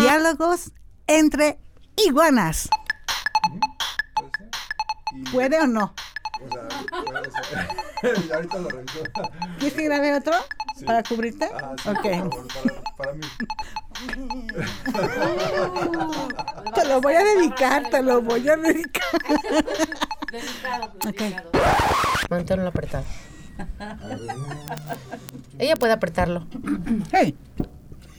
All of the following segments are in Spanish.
Diálogos entre iguanas. ¿Puede o no? O sea, ahorita lo reviso. ¿Quieres que grabe otro? Sí. ¿Para cubrirte? Ah, sí, ok. por favor, para, para mí. Te lo voy a dedicar, te lo voy a dedicar. Ok. Manténlo apretado. Ella puede apretarlo. Hey.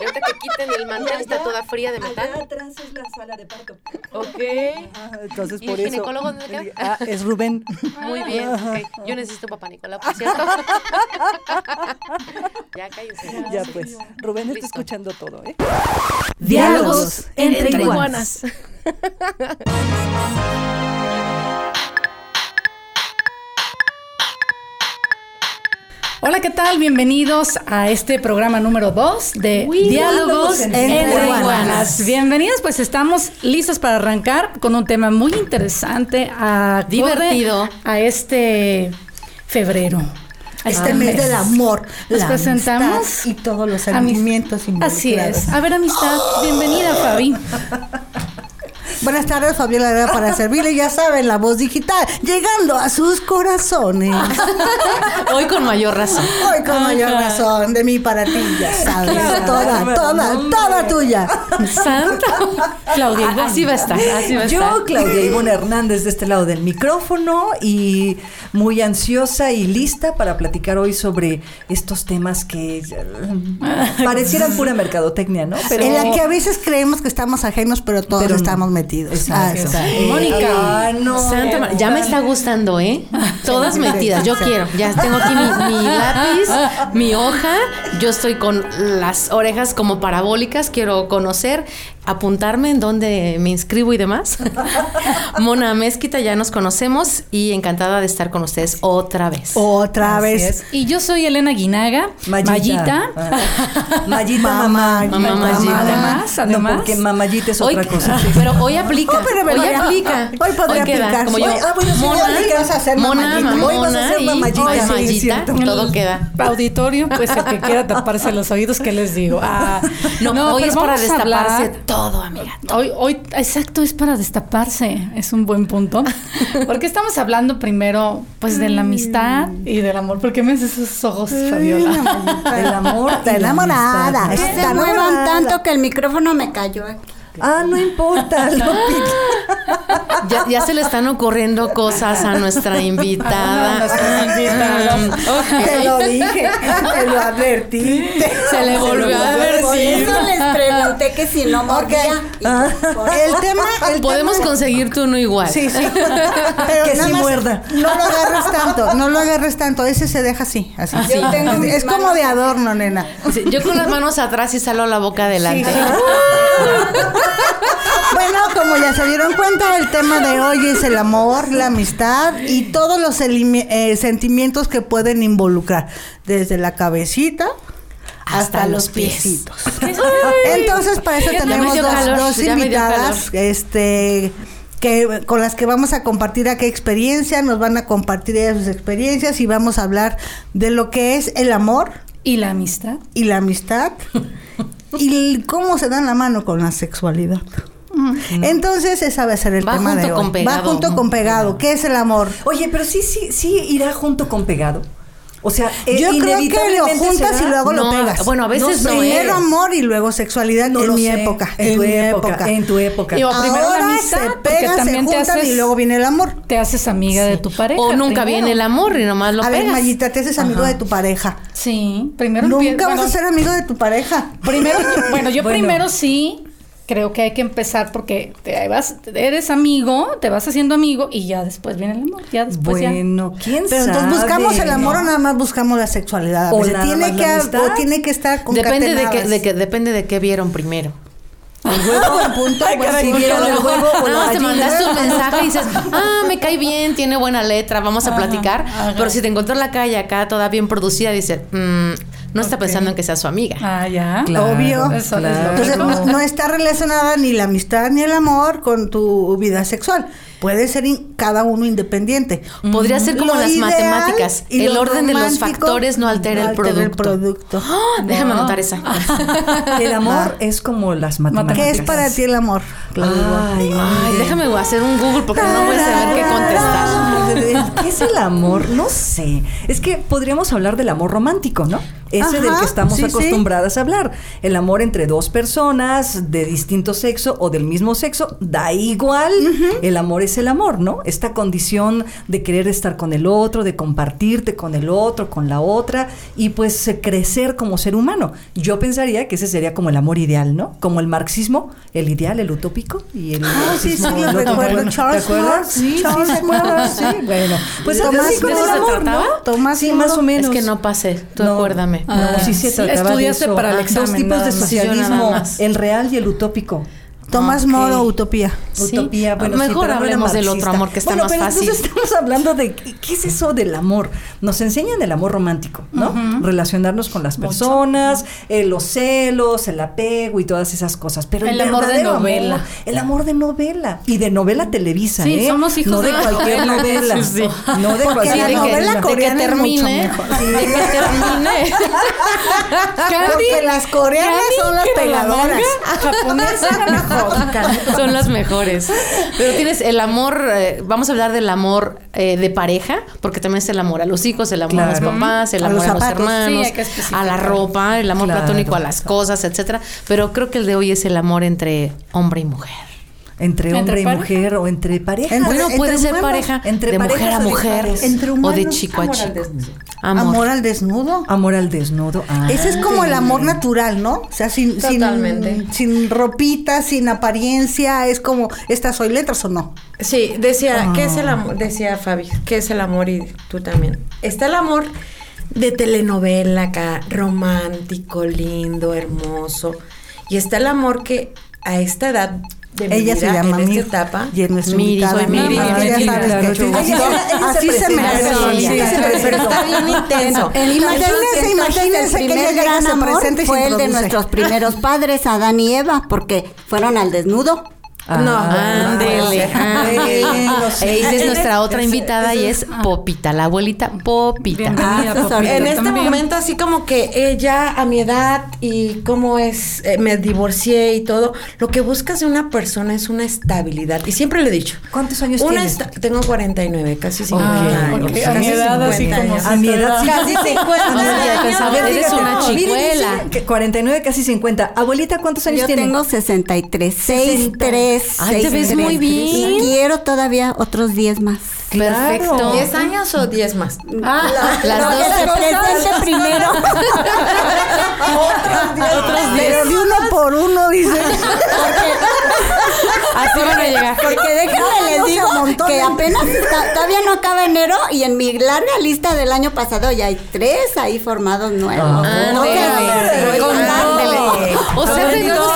Ahorita que quiten el mantel, está toda fría de Allá metal. atrás es la sala de parto. Ok. Ah, entonces ¿Y por el eso. ginecólogo dónde queda? Ah, es Rubén. Muy bien. ok. Yo necesito papá Nicolás, por cierto. ya cállense. Ya pues. Rubén está Listo. escuchando todo, ¿eh? Diálogos entre iguanas. Hola, ¿qué tal? Bienvenidos a este programa número 2 de Diálogos entre, iguanas. Bienvenidos, pues estamos listos para arrancar con un tema muy interesante, acorde Divertido. a este febrero. a Este mes del amor, Nos la presentamos y todos los a sentimientos Así es. A ver, amistad, bienvenida, Fabi. Buenas tardes, Fabiola Herrera para servirle, ya saben, la voz digital, llegando a sus corazones. Hoy con mayor razón. Hoy con mayor razón, de mí para ti, ya sabes, toda, toda, toda tuya. Santa. Claudia, Ah, Así va a estar, así va a estar. Yo, Claudia Ivonne Hernández, de este lado del micrófono y muy ansiosa y lista para platicar hoy sobre estos temas que eh, parecieran pura mercadotecnia, ¿no? Pero en la que a veces creemos que estamos ajenos, pero todos Pero estamos metidos. Ah. Eh, Mónica. ah, no. Santa Mar- ya me está gustando, ¿eh? Todas metidas, yo quiero. Ya tengo aquí mi, mi lápiz, mi hoja. Yo estoy con las orejas como parabólicas. Quiero conocer, apuntarme en dónde me inscribo y demás. Mona Mezquita, ya nos conocemos y encantada de estar con ustedes otra vez. Otra Así vez. es. Y yo soy Elena Guinaga, Mayita. Mayita. Ah. Mayita, Mamá, mamá. Mayita. Además, No, además. porque mamayita es Hoy- otra cosa. Pero hoy aplica. Oh, pero hoy aplica. hoy podría queda, aplicar. Como yo, Hoy- ah, bueno, sí, Mona, hoy vas a hacer Mona, Hoy vas a hacer y hoy sí, cierto. todo queda. Auditorio, pues el que quiera taparse los oídos, ¿qué les digo? Ah, No, hoy es para destaparse hablar- todo, amiga. Hoy, hoy, exacto, es para destaparse, es un buen punto. Porque estamos hablando primero, pues, de la amistad y del amor. ¿Por qué me haces esos ojos, Fabiola? El amor. La enamorada. amistad. Está Se muevan enamorada. tanto que el micrófono me cayó aquí. Ah, no importa. lo Ya, ya se le están ocurriendo cosas a nuestra invitada. Te lo dije, te lo advertí. Se le volvió a Por advertir. eso les pregunté que si no mordía. Y por- El tema, el Podemos tema- conseguirte uno igual. Sí, sí. Pero Que nada sí más muerda. No lo agarres tanto, no lo agarres tanto. Ese se deja así, así. Yo tengo mis es como de adorno, nena. Sí, yo con las manos atrás y salgo la boca adelante. Sí, sí. Bueno, como ya se dieron cuenta, el tema de hoy es el amor, la amistad y todos los eh, sentimientos que pueden involucrar, desde la cabecita hasta, Hasta los los pies. piecitos. Entonces, para eso tenemos dos, calor, dos invitadas, este que con las que vamos a compartir aquí experiencia, nos van a compartir ellas sus experiencias y vamos a hablar de lo que es el amor ¿Y la amistad? y la amistad y cómo se dan la mano con la sexualidad. Entonces, esa va a ser el Va tema de hoy. con Va junto con pegado. ¿Qué es el amor? Oye, pero sí, sí, sí irá junto con pegado. O sea, eh, Yo creo que lo juntas será- y luego lo No, pegas. bueno, a veces no, Primero ¿eh? amor y luego sexualidad No en mi sé. época. En tu mi época. En tu época. Digo, primero la Ahora amistad, se pegan, se también te juntan haces- y luego viene el amor. Te haces amiga de tu pareja. O nunca primero. viene el amor y nomás lo A ver, pegas. Mayita, te haces amigo de tu pareja. Sí, primero Nunca vas bueno, a ser amigo de tu pareja. Primero, bueno, yo Bueno. primero sí creo que hay que empezar porque te vas, eres amigo, te vas haciendo amigo y ya después viene el amor. Ya después ya. Bueno, ¿quién Pero sabe? entonces buscamos el amor o nada más buscamos la sexualidad. O nada tiene más que la o tiene que estar Depende de, qué, depende de qué vieron primero. El huevo, Buen punto, si vieron el huevo o Nada más te mandaste un mensaje y dices, ah, me cae bien, tiene buena letra, vamos a platicar. Pero si te encontró en la calle acá toda bien producida, dices, "Mm, no está pensando en que sea su amiga. Ah, ya. Claro, Obvio. Eso claro. Entonces no, no está relacionada ni la amistad ni el amor con tu vida sexual. Puede ser in- cada uno independiente. Podría ser como Lo las matemáticas. y El orden de los factores no altera el producto. producto. ¡Ah! Déjame anotar esa. El amor es como las matemáticas. ¿Qué es para ti el amor? Ay, Ay, déjame hacer un Google porque no voy a saber qué contestar. ¿Qué es el amor? No sé. Es que podríamos hablar del amor romántico, ¿no? Ese del que estamos sí, sí. acostumbradas a hablar. El amor entre dos personas de distinto sexo o del mismo sexo, da igual. El amor es el amor, ¿no? Esta condición de querer estar con el otro, de compartirte con el otro, con la otra y pues eh, crecer como ser humano. Yo pensaría que ese sería como el amor ideal, ¿no? Como el marxismo, el ideal, el utópico y el Ah, sí, sí, recuerdo. ¿Te Charles? Marx, Sí, Charles ¿se acuerdan? Sí, bueno. Pues así con ¿de el amor? ¿no? Tomás sí, Moro. más o menos. Es que no pasé, tú No, acuérdame. No, Ah, sí se sí. trataba de Estudiaste eso. para el examen, Dos tipos de socialismo, el real y el utópico. Tomás Ok. Moro, Utopía. Sí. Utopía, bueno, sí, Mejor era hablemos del otro amor que está Bueno, más pero fácil. Entonces estamos hablando de qué es eso del amor. Nos enseñan el amor romántico, ¿no? Relacionarnos con las personas, eh, los celos, el apego y todas esas cosas. Pero el, El amor de novela. amor, el amor de novela y de novela televisa, Sí, ¿eh? somos hijos no de, cualquier novela. Sí, sí. no de cualquier que- novela de que coreana es mucho termine, mejor. de que termine. Porque las coreanas son las pegadoras. japonesa era mejor. Son las mejores. Pero tienes el amor, eh, vamos a hablar del amor eh, de pareja, porque también es el amor a los hijos, el amor a los papás, el A amor los a los hermanos, Sí, a la ropa, el amor Claro. platónico a las cosas, etcétera. Pero creo que el de hoy es el amor entre hombre y mujer. Entre hombre ¿Entre y pareja? mujer o entre parejas. Entre- Bueno, puede ser humanos, pareja entre de mujer a mujer. Entre o de humanos. chico a al chico. Amor. Amor al desnudo. Amor al desnudo. Ah. Ese es como el amor natural, ¿no? O sea, sin, sin, Totalmente. sin ropita, sin apariencia, es como, ¿estas soy letras o no? Sí, decía, ¿qué es el amor? Decía Fabi, ¿qué es el amor? Y tú también. Está el amor de telenovela acá, romántico, lindo, hermoso. Y está el amor que a esta edad de mi Ella vida, se llama en Mir esta etapa, y es nuestra Miri, invitada. soy Miri, Miri, sabes que- sí. así, se sí, pero está bien intenso. Imagínense, imagínense el que primer ella gran amor fue el de nuestros primeros padres, Adán y Eva, porque fueron al desnudo. No, Ándele, ándele. Esa es nuestra otra invitada y es Popita, la abuelita Popita. Ah. En este momento, así como que ella a mi edad y cómo es, eh, me divorcié y todo, lo que buscas de una persona es una estabilidad. Y siempre le he dicho. ¿Cuántos años una tienes? Tengo 49, casi 50 Ah, años. a casi mi edad, así 50 como. A mi edad sí. Casi 50 No, ya años. pensaba, A ver, eres una chicuela. dicen que 49, casi 50. Abuelita, ¿cuántos años Yo tiene? tengo 63, 63. Ay, te ves muy bien. Y quiero todavía otros 10 más. Perfecto. ¿10 años o 10 más? Ah, las dos. que se presente primero. Pero de uno por uno, dice. Así van a llegar. Porque déjenme les digo que apenas está- todavía no acaba enero y en mi larga lista del año pasado ya hay tres ahí formados nuevos. Ándele. Ándele. O sea, tenemos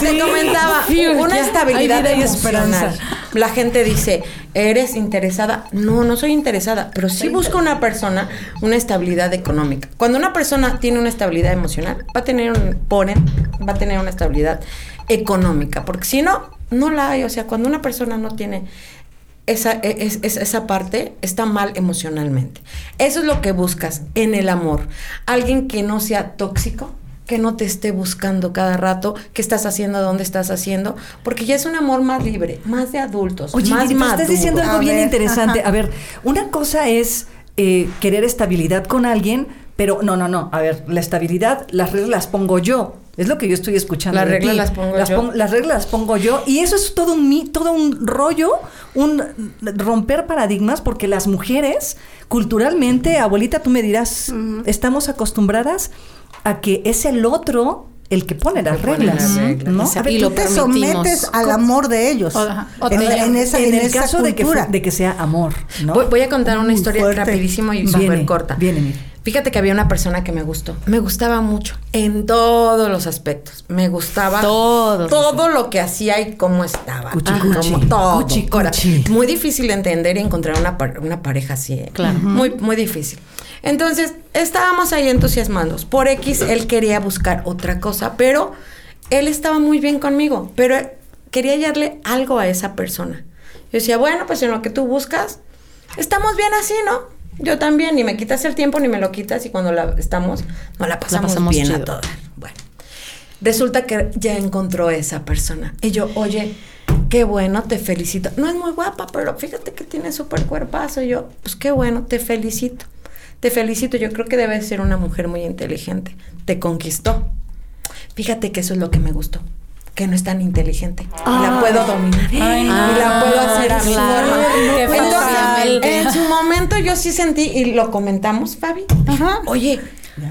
Te comentaba, Fiu, una ya, estabilidad hay vida y emocional. esperanza. La gente dice, ¿eres interesada? No, no soy interesada, pero sí busco una persona una estabilidad económica. Cuando una persona tiene una estabilidad emocional, va a tener un, ponen, va a tener una estabilidad económica, porque si no, no la hay. O sea, cuando una persona no tiene esa, e- es- es- esa parte está mal emocionalmente. Eso es lo que buscas en el amor. Alguien que no sea tóxico, que no te esté buscando cada rato, qué estás haciendo, dónde estás haciendo, porque ya es un amor más libre, más de adultos, Oye, más estás diciendo algo A bien ver, interesante. ajá. A ver, una cosa es eh, querer estabilidad con alguien, pero no, no, no. A ver, la estabilidad, las reglas las pongo yo. Es lo que yo estoy escuchando. Las reglas las pongo yo. pon- las reglas las pongo yo. Y eso es todo un, mi- todo un rollo, un romper paradigmas, porque las mujeres, culturalmente, abuelita, tú me dirás, estamos acostumbradas a que es el otro el que pone las reglas. las reglas. ¿no? A ver, Y tú lo te permitimos. sometes al amor de ellos. O- en, en esa, en en el esa caso de que, de sea amor, ¿no? Voy, voy a contar una Muy historia fuerte. rapidísimo y súper corta. viene, mira. Fíjate que había una persona que me gustó. Me gustaba mucho en todos los aspectos. Me gustaba Todos. todo lo que hacía y cómo estaba. Cuchi, cuchi. como todo. Cuchi. Muy difícil de entender y encontrar una, par- una pareja así. ¿eh? Claro. Muy, muy difícil. Entonces, estábamos ahí entusiasmados. Por X, él quería buscar otra cosa, pero él estaba muy bien conmigo. Pero quería hallarle algo a esa persona. Yo decía, bueno, pues en lo que tú buscas, estamos bien así, ¿no? Yo también, ni me quitas el tiempo, ni me lo quitas, y cuando la estamos, nos la pasamos, pasamos bien a todas. Bueno, resulta que ya encontró esa persona. Y yo, oye, qué bueno, te felicito. No es muy guapa, pero fíjate que tiene súper cuerpazo. Y yo, pues qué bueno, te felicito. Te felicito, yo creo que debes ser una mujer muy inteligente. Te conquistó. Fíjate que eso es lo que me gustó. Que no es tan inteligente. Y la puedo dominar. Ay, y la puedo hacer claro. Entonces, en su momento yo sí sentí, y lo comentamos, Fabi. Oye,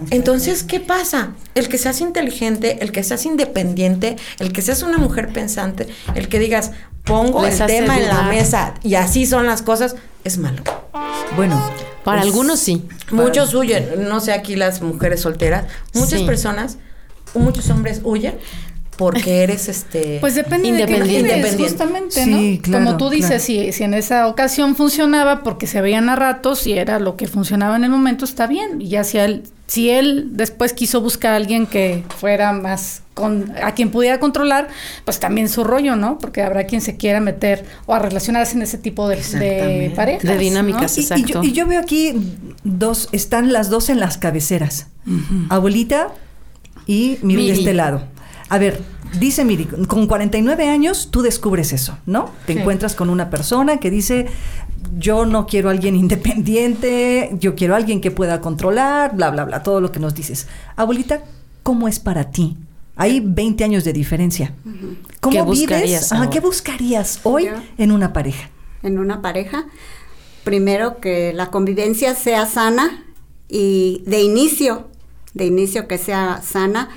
entonces, ¿qué pasa? El que seas inteligente, el que seas independiente, el que seas una mujer pensante, el que digas, pongo Les el tema en la mesa y así son las cosas, es malo. Bueno, Para pues, algunos sí. Muchos huyen, no sé aquí las mujeres solteras, muchas Sí. personas, muchos hombres huyen porque eres este Pues depende de qué Independiente. quieres, Independiente. justamente, Sí, ¿no? claro, Como tú dices, claro. si, si en esa ocasión funcionaba porque se veían a ratos y era lo que funcionaba en el momento, está bien. Y ya si él, si él después quiso buscar a alguien que fuera más con, a quien pudiera controlar, pues también su rollo, ¿no? Porque habrá quien se quiera meter o a relacionarse en ese tipo de, de parejas. De dinámicas. ¿no? Y, y yo, Exacto. y yo veo aquí dos, están las dos en las cabeceras. Abuelita y Miri, de este lado. A ver, dice Miri, con 49 años tú descubres eso, ¿no? Te Sí. encuentras con una persona que dice, yo no quiero a alguien independiente, yo quiero a alguien que pueda controlar, bla, bla, bla, todo lo que nos dices. Abuelita, ¿cómo es para ti? Hay 20 años de diferencia. ¿Cómo ¿Qué vives? ¿Qué buscarías hoy Yo. en una pareja? en una pareja, primero que la convivencia sea sana y de inicio, de inicio que sea sana,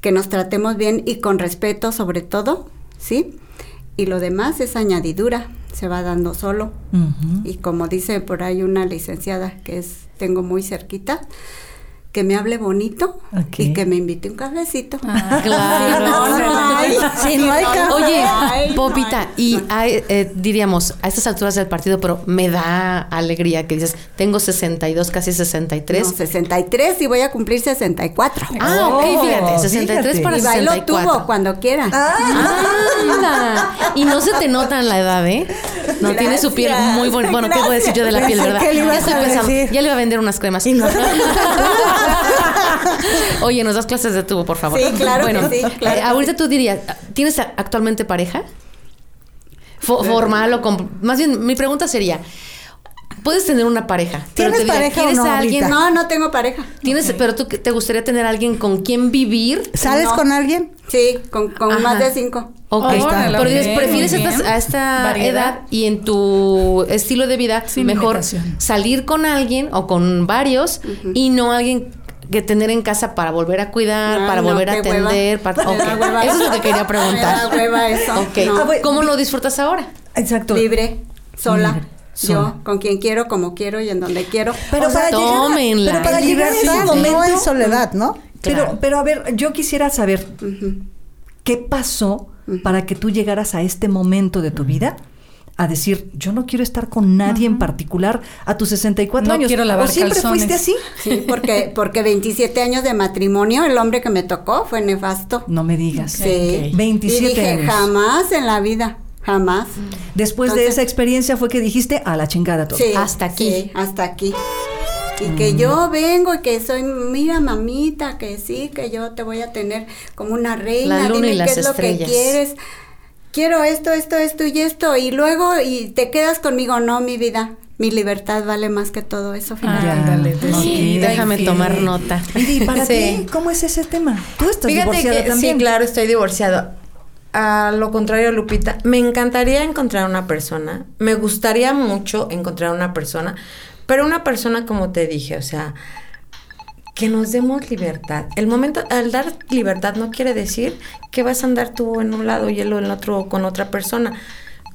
que nos tratemos bien y con respeto sobre todo, ¿sí? Y lo demás es añadidura, se va dando solo. Y como dice por ahí una licenciada que es tengo muy cerquita, que me hable bonito y que me invite un cafecito. Ah, Claro. Sí, no, no hay. Si no hay café. Oye, Ay, no Popita, hay. y hay, eh, diríamos, a estas alturas del partido, pero me da alegría que dices, tengo 62, casi 63. No, 63 y voy a cumplir 64. Ah, ok, Oh, fíjate, 63 fíjate. para y bailo 64. tubo cuando quiera. Anda. Y no se te nota en la edad, ¿eh? No, tiene su piel muy bonita. Bueno, ¿qué puedo decir yo de la piel, verdad? Ya estoy pensando, ya le iba a vender unas cremas. Oye, nos das clases de tubo, por favor. Sí, claro que bueno, sí, claro eh, que ahorita tú dirías, ¿tienes a- actualmente pareja? Fo- formal o con... Más bien, mi pregunta sería, puedes tener una pareja, pero ¿Tienes te pareja o ¿quieres no a alguien? ahorita? No, no tengo pareja. ¿Tienes, pero tú te gustaría tener a alguien con quien vivir? ¿Sales No. con alguien? Sí, con, con más de cinco. Ok, Órale, pero dices, prefieres estas- a esta Variedad. edad y en tu estilo de vida Sin mejor limitación. salir con alguien o con varios y no alguien que tener en casa para volver a cuidar, Ay, para no, volver a atender. para- Me da ok. hueva Eso es lo que quería preguntar. Eso. Ok. No. Ah, ¿Cómo lo disfrutas ahora? Exacto. Libre, sola. Libre, sola. Yo, con quien quiero, como quiero y en donde quiero. Pero O sea, para llegar tómenla. pero para llegar a ese libertad, momento, no en soledad, ¿no? Pero, Claro. pero a ver, yo quisiera saber qué pasó para que tú llegaras a este momento de tu vida a decir, yo no quiero estar con nadie en particular a tus 64 No años. quiero lavar ¿O siempre calzones. fuiste así? Sí, porque, porque 27 años de matrimonio, el hombre que me tocó fue nefasto. No me digas. Sí. 27 y dije, años. jamás en la vida, jamás. Después de esa experiencia fue que dijiste a la chingada todo. Sí, Hasta aquí. sí, hasta aquí. Y que yo vengo y que soy, mira mamita, que sí, que yo te voy a tener como una reina, La luna dime y las qué es lo que estrellas. quieres. Quiero esto, esto, esto y esto. Y luego, y te quedas conmigo, no, mi vida. Mi libertad vale más que todo eso. Ah, Ya, ándale, pues ok. sí, Déjame sí. tomar nota. Y para Sí. ti, ¿cómo es ese tema? Tú estás Fíjate divorciada que también. sí, claro, estoy divorciado. A lo contrario, Lupita, me encantaría encontrar una persona. Me gustaría mucho encontrar una persona, pero una persona como te dije, o sea, que nos demos libertad. El momento, al dar libertad no quiere decir que vas a andar tú en un lado y él en otro con otra persona.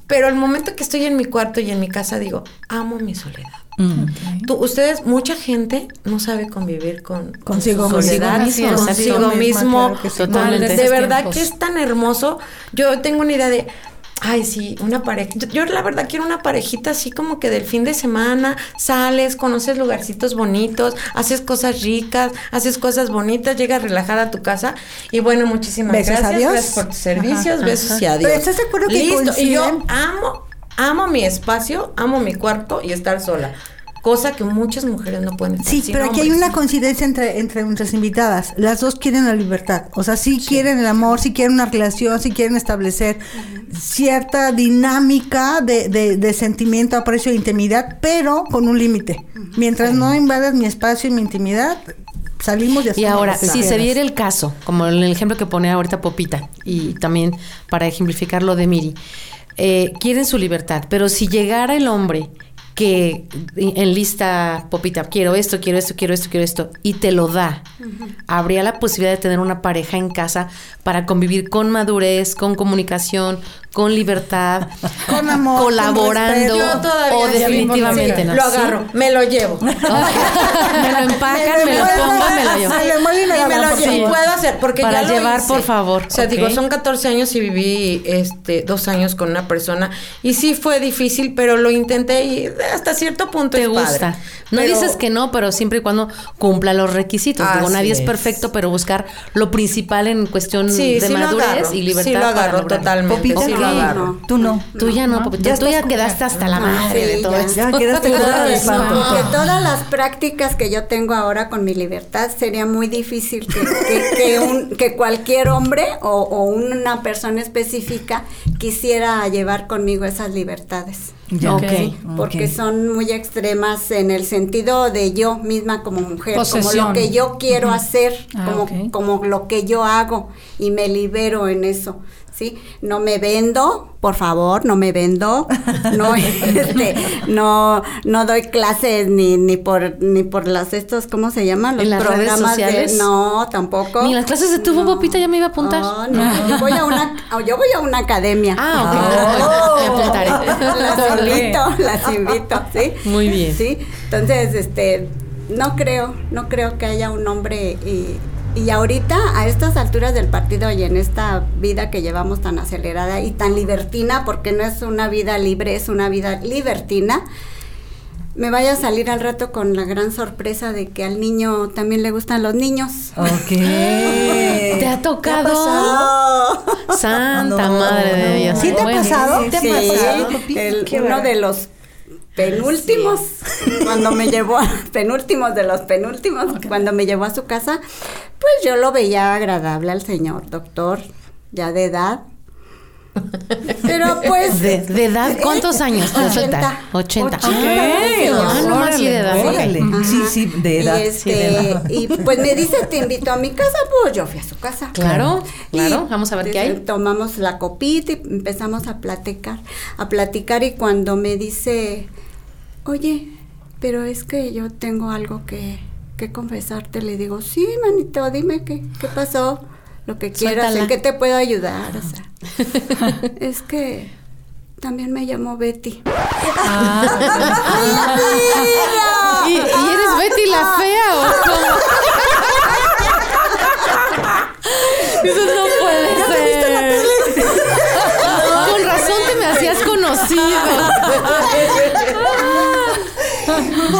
Pero el momento que estoy en mi cuarto y en mi casa digo, amo mi soledad. Tú- ustedes, mucha gente no sabe convivir con con Consigo soledad, Consigo mismo, consigo exacto. mismo. Claro que sí. Totalmente. De verdad tiempos. que es tan hermoso. Yo tengo una idea de, ay, sí, una pareja. Yo, yo la verdad quiero una parejita así como que del fin de semana sales, conoces lugarcitos bonitos, haces cosas ricas, haces cosas bonitas, llegas relajada a tu casa y bueno, muchísimas Besos, gracias. adiós. Gracias por tus servicios, Ajá, besos ajá. y adiós. Pero ¿estás de acuerdo que Listo. Y yo coinciden? amo, amo mi espacio, amo mi cuarto y estar sola. Cosa que muchas mujeres no pueden estar Sí, sin pero aquí hay una coincidencia entre, entre nuestras invitadas. Las dos quieren la libertad. O sea, sí, quieren el amor, sí quieren una relación, sí quieren establecer cierta dinámica de, de, de sentimiento, aprecio e intimidad, pero con un límite. Mientras no invadas mi espacio y mi intimidad, salimos y Y ahora, si se diera el caso, como en el ejemplo que pone ahorita Popita, y también para ejemplificar lo de Miri, eh, quieren su libertad, pero si llegara el hombre que en lista, Popita, quiero esto, quiero esto, quiero esto, quiero esto, y te lo da, habría la posibilidad de tener una pareja en casa para convivir con madurez, con comunicación, con libertad, Con amor, con colaborando, todavía o definitivamente sí, no. Lo agarro, me lo llevo. me lo empacan, me lo pongo, me lo llevo. le mueve y me lo me lo llevo. puedo hacer porque Para ya lo llevar, hice. por favor, O sea, digo, son 14 años y viví este dos años con una persona y sí fue difícil, pero lo intenté y hasta cierto punto te es padre. gusta. No Pero- dices que no, pero siempre y cuando cumpla los requisitos. Digo, nadie es. es. perfecto, pero buscar lo principal en cuestión Sí, de sí madurez y libertad. sí lo para agarro lograrlo. totalmente, Popita, sí lo agarro. Tú no. Tú ya no, Popita, Ya tú ya quedaste hasta la madre Sí, de todo ya. esto. Ya quedaste curada de Todas, espanto. no, que todas las prácticas que yo tengo ahora con mi libertad sería muy difícil que, que- que un- que cualquier hombre o, o una persona específica quisiera llevar conmigo esas libertades. Ya. Porque son muy extremas en el sentido de yo misma como mujer, como lo que yo quiero hacer, Ah, como lo que yo hago y me libero en eso. ¿Sí? No me vendo, por favor, no me vendo. No, este, no, no doy clases ni, ni por ni por las estos, ¿cómo se llaman? Los ¿En las redes programas de sociales? no, tampoco. Ni las clases de tubo, No. Popita, ya me iba a apuntar. No, no, yo voy a una yo voy a una academia. Ah, ok. Me apuntaré. Las invito, las invito, ¿sí? Muy bien. Sí, entonces, este, no creo, no creo que haya un hombre y, y ahorita a estas alturas del partido y en esta vida que llevamos tan acelerada y tan libertina, porque no es una vida libre, es una vida libertina, me vaya a salir al rato con la gran sorpresa de que al niño también le gustan los niños. Ok. ¿Te ha tocado? Oh. Santa No, madre de. Dios. ¿Sí te ha pasado? Sí, el- uno de los penúltimos, cuando me llevó, a, penúltimos de los penúltimos, cuando me llevó a su casa, pues yo lo veía agradable al señor doctor, ya de edad. Pero pues... ¿De, de edad cuántos años? De 80. 80. 80. Ah, no más sí de edad. Órale. Sí, sí, de edad. Y, este, y pues me dice, te invito a mi casa, pues yo fui a su casa. Claro, claro. Y Vamos a ver qué hay. Tomamos la copita y empezamos a platicar, a platicar y cuando me dice, oye, pero es que yo tengo algo que, que confesarte, le digo, sí, manito, dime qué, qué pasó, lo que quieras, Suéltala. en qué te puedo ayudar. O sea, es que también me llamo Betty. ¿Y, y eres Betty la fea o cómo? Eso no puede ser. Con razón te me hacías conocido.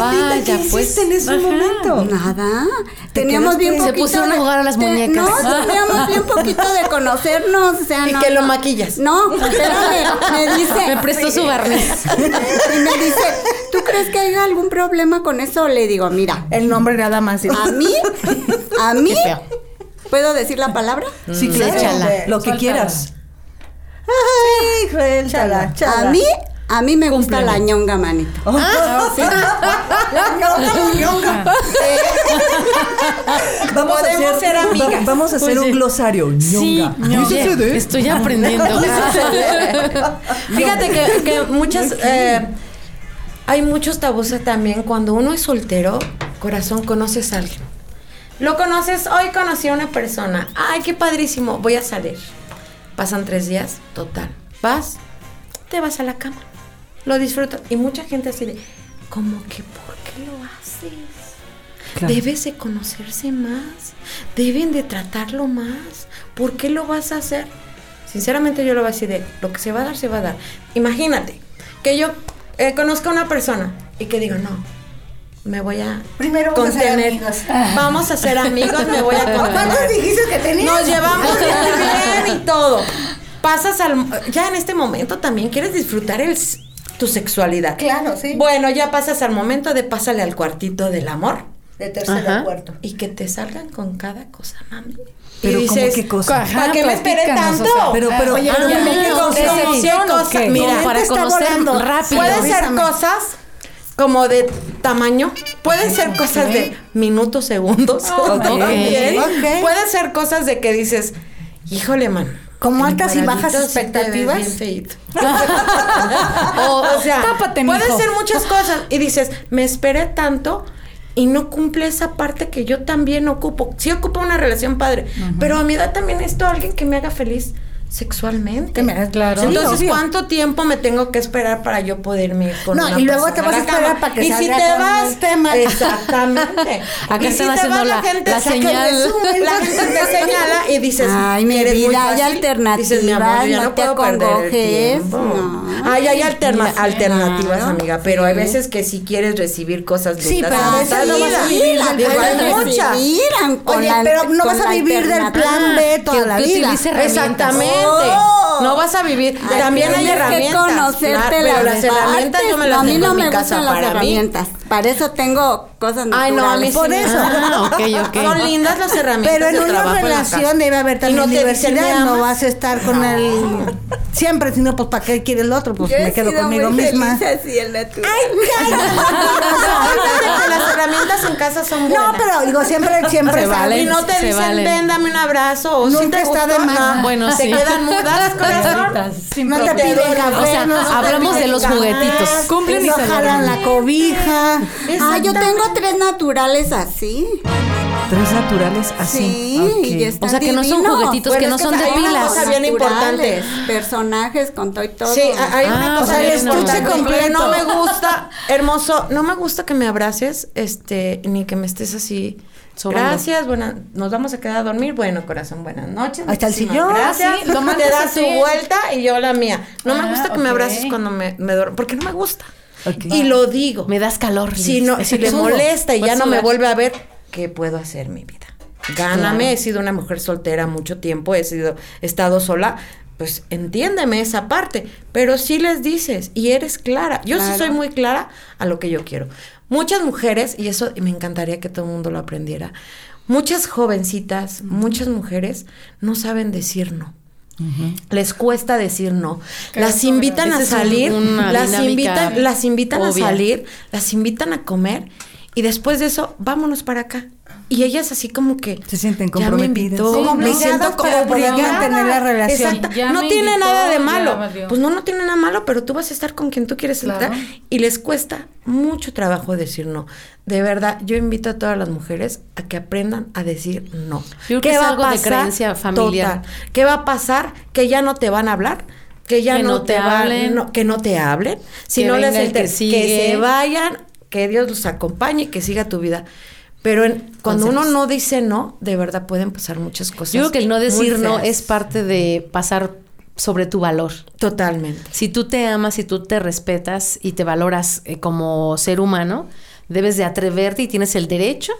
Vaya, ¿Qué pues. hiciste en ese momento? Nada. Teníamos bien quedaste- Se poquito. pusieron a de- jugar a las te- muñecas. No, teníamos bien poquito de conocernos. O sea, Y no, que lo no. maquillas. No, espérame. Me dice. Me prestó su barniz. Y me dice, ¿tú crees que haya algún problema con eso? Le digo, mira, El nombre nada más. a mí, a mí, feo. ¿puedo decir la palabra? Sí, claro. Échala. Lo que Suéltala. quieras. Ay, suéltala, A chala. mí, a mí me gusta la ñonga, manito. Vamos a Podemos hacer, ser amigas. va- vamos a hacer Oye. un glosario. Sí, ñonga. oye, estoy aprendiendo. Fíjate que, que muchas. eh, hay muchos tabús también. Cuando uno es soltero, corazón, conoces a alguien. Lo conoces, hoy conocí a una persona. Ay, qué padrísimo, voy a salir. Pasan tres días, total. Vas, te vas a la cama. Lo disfruto. Y mucha gente así de. como que ¿por qué lo haces? Claro. Debes de conocerse más, deben de tratarlo más. ¿Por qué lo vas a hacer? Sinceramente yo lo voy a decir de lo que se va a dar, se va a dar. Imagínate que yo eh, conozca a una persona y que diga, no, me voy a Primero vamos a ser contener. amigos. Vamos a ser amigos, me voy a contener. ¿Cuántos dijiste que tenías? Nos llevamos bien y todo. Pasas al. Ya en este momento también quieres disfrutar el, tu sexualidad. Claro, sí. Bueno, ya pasas al momento de pásale al cuartito del amor. De tercero Ajá. a cuarto. Y que te salgan con cada cosa, mami. Pero y ¿cómo dices, qué cosa? ¿Para qué me esperé tanto? o sea, Pero, pero, Oye, ah, pero ¿qué ¿qué cosa? decepción ¿Qué o cosa? qué? Mira, Como para está conocer volando. rápido. Puede ser Avísame. cosas como de tamaño, pueden ser cosas de minutos, segundos. Ok. también. Ok. Puede ser cosas de que dices, híjole, man. Como altas y bajas expectativas. O- o sea, tápate, puede ser muchas cosas. Y dices, me esperé tanto y no cumple esa parte que yo también ocupo. Sí ocupo una relación padre, pero a mi edad también necesito a alguien que me haga feliz sexualmente. Me Claro. Entonces, Sí. ¿cuánto tiempo me tengo que esperar para yo poderme ir con No, una y luego te vas a cama? esperar para que y si te vas. Exactamente. Acá Y están te vas, la- el señal. La gente te señala y dices, Ay, mi eres muy vida, hay alternativas, Dices, mi amor, yo ya no no te puedo perder el acongojes, tiempo. no. Ay, hay alterna- alternativas, amiga, pero hay sí. veces que si quieres recibir cosas Sí, lindas, pero a veces no vas a vivir. Recibirán con Oye, pero no vas a vivir del plan B toda la vida. Exactamente. Oh. No vas a vivir. Ay, También hay tienes que herramientas. conocerte claro, pero las, las herramientas yo me las a mí tengo no en mi me casa gustan las para mí. Para eso tengo cosas Ay, no, a mí sí Por me- eso. Ah, ok, ok. Son lindas las herramientas Pero en de una trabajo en la casa. relación debe haber también no te diversidad, "¿Me no amas?". vas a estar con el siempre, sino pues ¿para qué quiere el otro? Pues Yo he me quedo sido conmigo muy misma. feliz así en natural. Fíjate que las herramientas en casa son buenas. No, pero digo, siempre, siempre Se vale. y no te se dicen, valen. ven, dame un abrazo. O si Nunca te está gustó, de más. no. Bueno, Se sí. quedan mudas, corazón. Sin No te problema. piden café, O sea, no te hablamos piden de los juguetitos. Cumplen y no se jalan duermen. la cobija. Ah, yo tengo tres naturales así. Tres naturales así. Sí, Ok. y están O sea, que no son juguetitos, Bueno, que es no que son de hay una pilas. cosa bien importante. Naturales, Personajes con todo y todo. Sí, hay una Ah, cosa o sea, bien el estuche completo. No me gusta, hermoso, no me gusta que me abraces, este, ni que me estés así. Sobando. Gracias, buenas, nos vamos a quedar a dormir. Bueno, corazón, buenas noches. Hasta el sillón, Gracias. sí, te das tu así. vuelta y yo la mía. No me Ah, gusta que me abraces cuando me, me duermo, porque no me gusta. Y lo digo. Me das calor. Si, no, si le molesta y ya no me vuelve a ver, ¿qué puedo hacer mi vida? Gáname, Claro. he sido una mujer soltera mucho tiempo, he sido, he estado sola, pues entiéndeme esa parte, pero sí les dices y eres clara. Yo sí soy muy clara a lo que yo quiero. Muchas mujeres, y eso me encantaría que todo el mundo lo aprendiera, muchas jovencitas, muchas mujeres no saben decir no. Les cuesta decir no. Las invitan a salir, las invitan, las invitan a salir, las invitan a comer y después de eso, vámonos para acá. Y ellas así como que Se sienten ya me comprometidas. invitó, Sí, me siento como obligada. mantener la relación. Exacto. Ya No tiene invitó, nada de ya malo. Pues no, no tiene nada malo, pero tú vas a estar con quien tú quieres Claro. estar y les cuesta mucho trabajo decir no. De verdad, yo invito a todas las mujeres a que aprendan a decir no. Yo creo que es algo de creencia familiar. Total. ¿Qué va a pasar? Que ya no te van a hablar. Que ya Que no, no te, van- hablen. no- que no te hablen. Si Que no les que que, se vayan, que Dios los acompañe y que siga tu vida. Pero en- cuando uno no dice no, de verdad pueden pasar muchas cosas. Yo creo que el no decir no es parte de pasar sobre tu valor. Totalmente. Si tú te amas, si tú te respetas y te valoras eh, como ser humano, debes de atreverte y tienes el derecho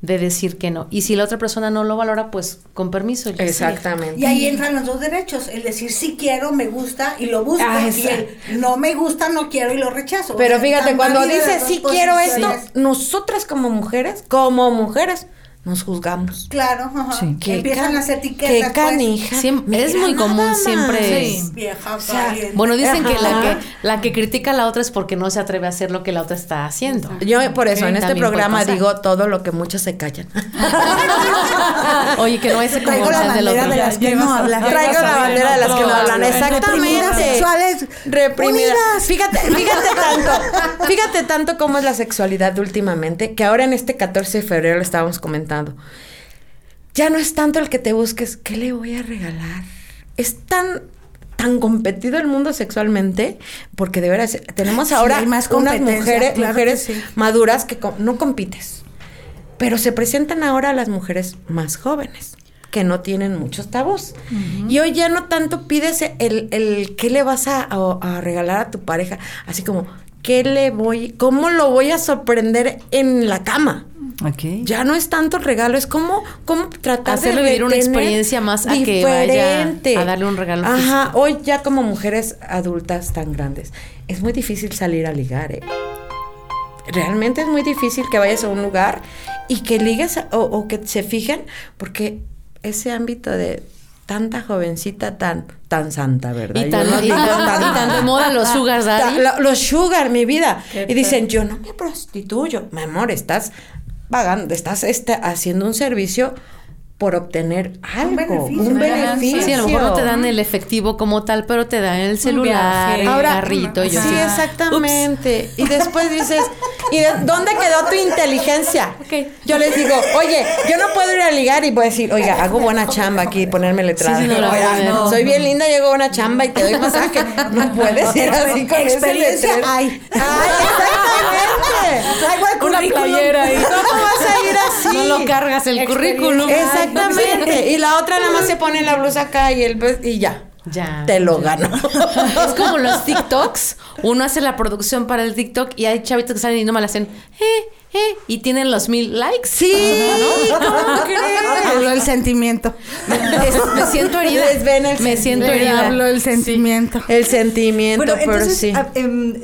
de decir que no. Y si la otra persona no lo valora, pues con permiso. Exactamente. Y ahí entran los dos derechos, el decir sí quiero, me gusta y lo busco, Ah, y el no me gusta, no quiero y lo rechazo. Pero O sea, fíjate, cuando las sí quiero esto, nosotras como mujeres, como mujeres, nos juzgamos. Claro, ajá. Sí. Qué empiezan las etiquetas. Qué pues. canija. Siempre- es muy común siempre. Sí. Vieja sea, caliente. Bueno, dicen que la, que la que critica a la otra es porque no se atreve a hacer lo que la otra está haciendo. Yo por eso Ok, en este programa digo todo lo que muchos se callan. Oye, que no es como Traigo la bandera otro. de las que no hablan. Traigo la bandera de las que no hablan, exactamente. sexuales Reprimidas. unidas. Fíjate, fíjate tanto, fíjate tanto cómo es la sexualidad de últimamente, que ahora en este 14 de febrero le estábamos comentando. Ya no es tanto el que te busques, ¿qué le voy a regalar? Es tan tan competido el mundo sexualmente, porque de veras tenemos Sí, ahora más unas mujeres, claro que mujeres sí. maduras que no compites. Pero se presentan ahora las mujeres más jóvenes que no tienen muchos tabús. Y hoy ya no tanto pides el, el qué le vas a, a- a regalar a tu pareja, así como qué le voy, cómo lo voy a sorprender en la cama. Ok. Ya no es tanto el regalo, es como, cómo tratar Hacerle de vivir una experiencia más a que vaya a darle un regalo Ajá, hoy ya como mujeres adultas tan grandes, es muy difícil salir a ligar, ¿eh? Realmente es muy difícil que vayas a un lugar y que ligues a- o, o que se fijen, porque ese ámbito de tanta jovencita tan tan santa, ¿verdad? Y tan, no y tan- y tan de moda los sugar daddy. lo- los sugar, mi vida. Y dicen, yo no me prostituyo. Mi amor, estás pagando, estás este, haciendo un servicio por obtener algo, un beneficio. beneficio. Sí, a lo mejor no te dan el efectivo como tal, pero te dan el celular, viaje. el Ahora, carrito. y yo sí, así, exactamente. Y después dices, ¿y de dónde quedó tu inteligencia? Yo les digo, oye, yo no puedo ir a ligar y voy a decir, oiga, hago buena chamba aquí, ponerme letrada. Sí, sí, no, Oiga, no. soy bien linda, llego a una chamba y te doy masaje. No puedes ir así con Experiencia hay. Ay, exactamente. Traigo el Una currículum. playera ahí. ¿Cómo vas a ir así? No lo cargas el currículum. Exactamente. Y la otra nada más se pone la blusa acá y el y ya. Ya. Te lo gano. Es como los TikToks. Uno hace la producción para el TikTok y hay chavitos que salen y no me la hacen. Eh, eh, y tienen los mil likes. Sí, ¿cómo crees? Habló el sentimiento. Me siento herida. Les ven el me siento herida. Habló el sentimiento. El sentimiento, Bueno, pero entonces sí. a- em,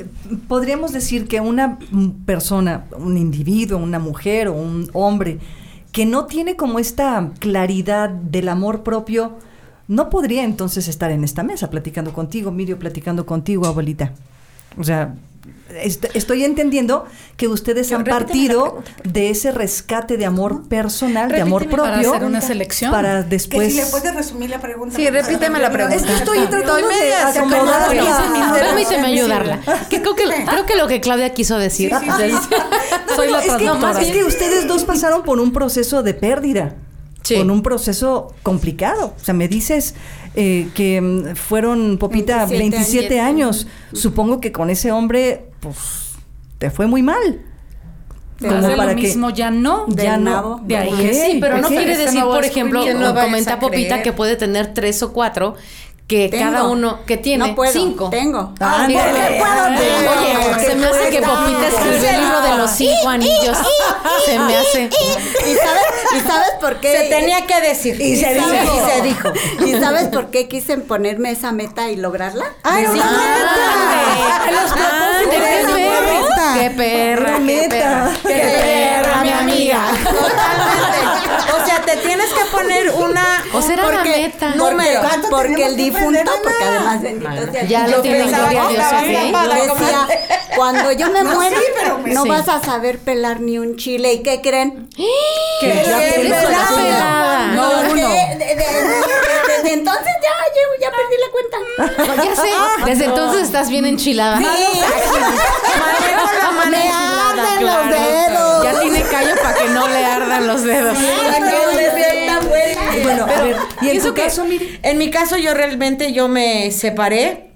podríamos decir que una persona, un individuo, una mujer o un hombre que no tiene como esta claridad del amor propio, no podría entonces estar en esta mesa platicando contigo, Mirio, platicando contigo, abuelita. O sea, est- estoy entendiendo que ustedes Yo, han partido de ese rescate de amor personal, de amor propio, para hacer una selección. para Que después... si le puedes resumir la pregunta. Sí, repíteme la pregunta. Es que estoy tratando de Permíteme ayudarla. Que creo, que, creo que lo que Claudia quiso decir. Soy la es que, es que ustedes dos pasaron por un proceso de pérdida. Sí. Con un proceso complicado. O sea, me dices eh, que mm, fueron, Popita, 27 27, años. Supongo que con ese hombre, pues, te fue muy mal. Pero Como para lo que- mismo ya no. Del Ya no. De ahí. Sí, pero no quiere decir, por ejemplo, No comenta a Popita, que puede tener tres o cuatro, que Tengo. cada uno, que tiene No puedo, cinco. Tengo. Ah. Oye, se me hace que Popita escribió el libro de los cinco anillos. Se me hace. ¿Y sabes, ¿Y sabes por qué? Se tenía que decir. Y se dijo. Y se dijo. ¿Y sabes por qué quise ponerme esa meta y lograrla? Ay, Sí. no, Ah, ¡Qué perra! ¡Qué perra! ¡Qué perra, poner una. O sea, era la Porque- meta. Número. ¿Cuánto Porque tenemos el que difunto, porque además bendito sea Ya lo yo tiene, pensaba, gloria a Dios, estaba ¿ok? bien padre, decía, cuando yo me muera, no Sí. vas a saber pelar ni un chile. ¿Y qué creen? ¿Verdad? una pelada. No, Porque uno. de- de- de- desde entonces ya, ya, ya perdí la cuenta. Ya sé. Desde entonces estás bien enchilada. Sí. Me arden los dedos. Ya tiene callo para que no le ardan los dedos. Bueno, a ver, y en Pienso tu que- caso, Miri. En mi caso, yo realmente yo me separé.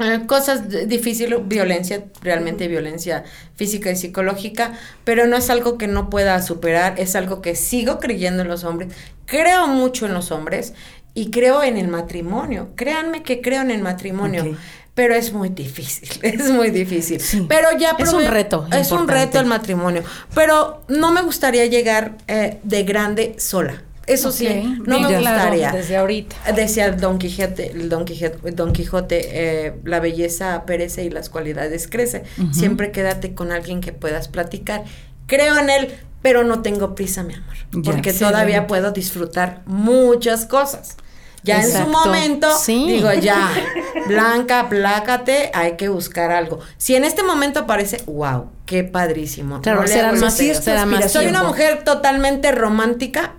Eh, Cosas difíciles, violencia, realmente violencia física y psicológica, pero no es algo que no pueda superar, es algo que sigo creyendo en los hombres, creo mucho en los hombres y creo en el matrimonio. Créanme que creo en el matrimonio. Pero es muy difícil, es muy difícil. Pero ya Es un probé- reto Es un reto el matrimonio. Pero no me gustaría llegar eh, de grande sola. Eso sí, no me claro, gustaría. desde ahorita. Decía Don Quijote, el Don Quijote, Don Quijote eh, la belleza perece y las cualidades crecen. Siempre quédate con alguien que puedas platicar. Creo en él, pero no tengo prisa, mi amor. Ya. Porque Sí, todavía puedo disfrutar muchas cosas. Ya en su momento, Sí. digo, ya, Blanca, plácate, hay que buscar algo. Si en este momento parece, wow, qué padrísimo. Claro, no será más, será Soy una mujer totalmente romántica,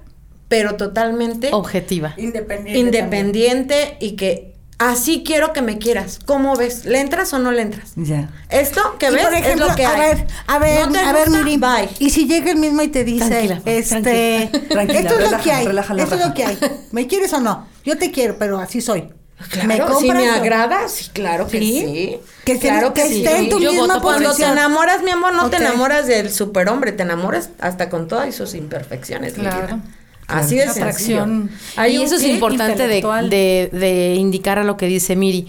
pero totalmente objetiva. Independiente. independiente y que así quiero que me quieras. ¿Cómo ves? ¿Le entras o no le entras? Ya. Esto que ves por ejemplo, es lo que a hay. ver, a ver, ¿No te a ver? Miri, Bye. y si llega el mismo y te dice, Tranquila, este, Tranquila, esto es lo que hay, relaja la esto es lo que hay, ¿me quieres o no? Yo te quiero, pero así soy. Claro, ¿Me si compras me o- agrada, sí, claro que ¿Sí? sí. Que claro que, que sí. esté en tu Yo misma Cuando te posición. enamoras, mi amor, no te enamoras del superhombre, te enamoras hasta con todas sus imperfecciones. mi vida. Así de atracción. Hay y eso es importante de, intelectual. de- de indicar a lo que dice Miri.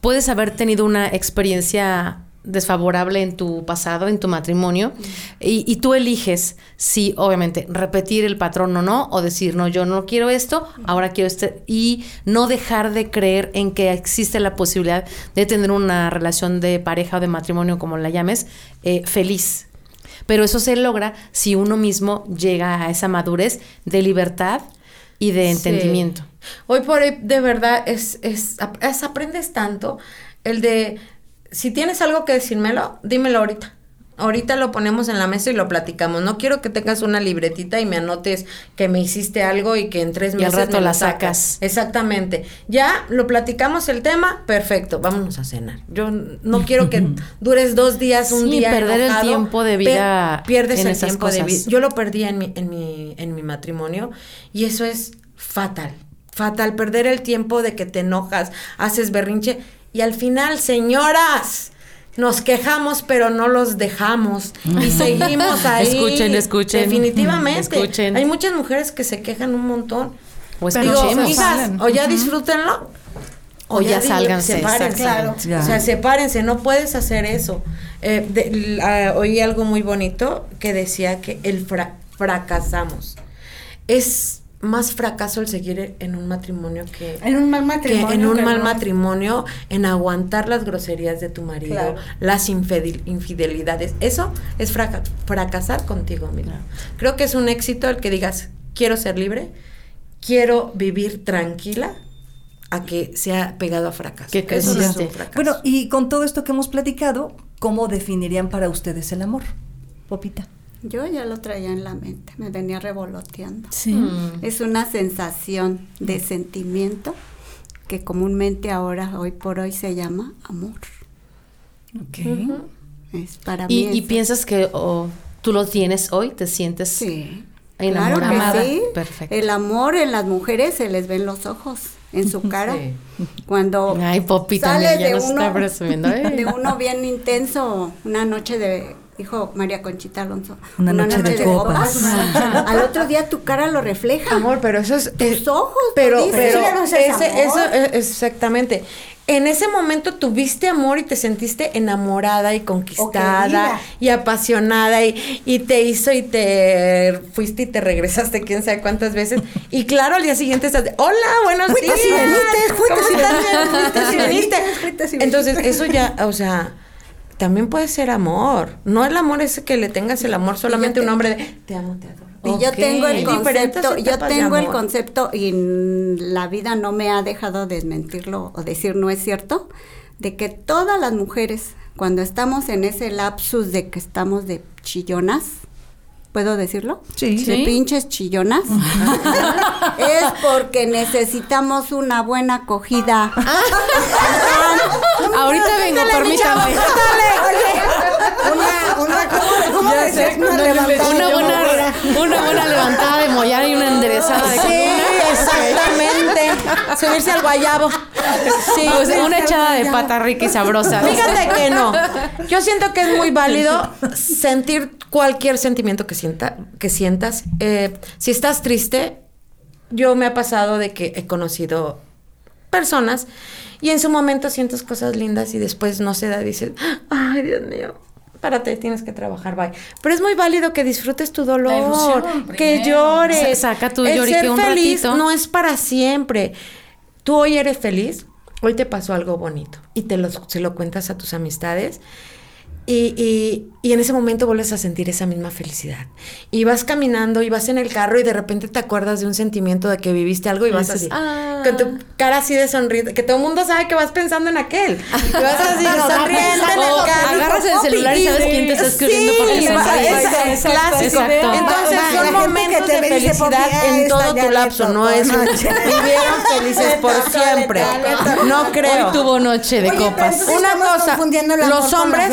Puedes haber tenido una experiencia desfavorable en tu pasado, en tu matrimonio, y, y tú eliges si, obviamente, repetir el patrón o no, o decir, no, yo no quiero esto, ahora quiero este, y no dejar de creer en que existe la posibilidad de tener una relación de pareja o de matrimonio, como la llames, eh, feliz. Pero eso se logra si uno mismo llega a esa madurez de libertad y de Sí. entendimiento. Hoy por hoy, de verdad, es, es, es- aprendes tanto el de, si tienes algo que decírmelo, dímelo ahorita. Ahorita lo ponemos en la mesa y lo platicamos. No quiero que tengas una libretita y me anotes que me hiciste algo y que en tres Y al meses rato me la sacas. sacas. Exactamente. Ya lo platicamos el tema, perfecto. Vámonos a cenar. Yo no quiero que dures dos días, un Sí, día perder el tiempo de vida pierdes en el esas tiempo de vida. Yo lo perdí en mi, en mi, en mi matrimonio y eso es fatal. Fatal, perder el tiempo de que te enojas, haces berrinche y al final, señoras, nos quejamos pero no los dejamos y seguimos ahí. Escuchen, escuchen. Definitivamente. Escuchen. Hay muchas mujeres que se quejan un montón. O Digo, escuchemos. hijas, o ya disfrútenlo. O ya di- sálganse, Sepárense. Ya. O sea, sepárense, no puedes hacer eso. Eh, de- ah, oí algo muy bonito que decía que el fra- fracasamos. Es más fracaso el seguir en un matrimonio que, En un mal que matrimonio. en un mal matrimonio, en aguantar las groserías de tu marido, Claro. las infidel- infidelidades. Eso es fraca- fracasar contigo, mira. Creo que es un éxito el que digas, quiero ser libre, quiero vivir tranquila, a que sea pegado a fracaso. Que Eso no es un fracaso. Bueno, y con todo esto que hemos platicado, ¿cómo definirían para ustedes el amor? Popita. Yo ya lo traía en la mente, me venía revoloteando. Sí. Mm. Es una sensación de sentimiento que comúnmente ahora, hoy por hoy, se llama amor. Ok. Es para Y, mí. y piensas que o, tú lo tienes hoy, te sientes Sí. enamorada. Claro que Amada. sí. Perfecto. El amor en las mujeres se les ven los ojos, en su cara. Sí. Cuando Ay, Popita, sales mira, ya de uno, está presumiendo. De uno bien intenso, una noche de, dijo María Conchita Alonso, Una noche de copas. Al otro día tu cara lo refleja. Amor, pero eso es... Tus eh, ojos, Pero, dices, pero no es ese- eso es exactamente. En ese momento tuviste amor y te sentiste enamorada y conquistada y apasionada y, y te hizo y te fuiste y te regresaste quién sabe cuántas veces. Y claro, al día siguiente estás de, hola, buenos Fuiste días. y veniste, fuiste ¿Cómo y estás? veniste, Fuiste y veniste. Entonces, eso ya, o sea, también puede ser amor. No el amor ese que le tengas el amor solamente un hombre de, te amo, te adoro. Y yo tengo el concepto, yo tengo el concepto y la vida no me ha dejado desmentirlo o decir no es cierto, de que todas las mujeres, cuando estamos en ese lapsus de que estamos de chillonas, ¿puedo decirlo? Sí. De pinches chillonas, es porque necesitamos una buena acogida. Ahorita vengo, permítame. Una, una, ¿cómo? Una buena, una buena levantada de mollar y una enderezada de. Subirse al guayabo. Sí. Pues una echada de pata rica y sabrosa. Fíjate que no. Yo siento que es muy válido sentir cualquier sentimiento que, sienta, que sientas. Eh, si estás triste, yo me ha pasado de que he conocido personas y en su momento sientes cosas lindas y después no se da, dices, ay Dios mío. Párate, tienes que trabajar, bye. Pero es muy válido que disfrutes tu dolor, que llores. Sa- saca tu El ser un feliz ratito. no es para siempre. Tú hoy eres feliz, hoy te pasó algo bonito y te lo, se lo cuentas a tus amistades y, y- y en ese momento vuelves a sentir esa misma felicidad. Y vas caminando y vas en el carro y de repente te acuerdas de un sentimiento de que viviste algo y vas así, "Ah". con tu cara así de sonriente, que todo el mundo sabe que vas pensando en aquel. Y vas así No, sonriente en el carro. agarras el celular y sabes quién te está escribiendo Sí, porque va- sonríes. es- es clásico. Exacto. Entonces Va, la son momentos que te de felicidad "Papi, en todo tu lapso, no es noche". vivieron felices por siempre. No creo. Hoy tuvo noche de copas. Una cosa, los hombres,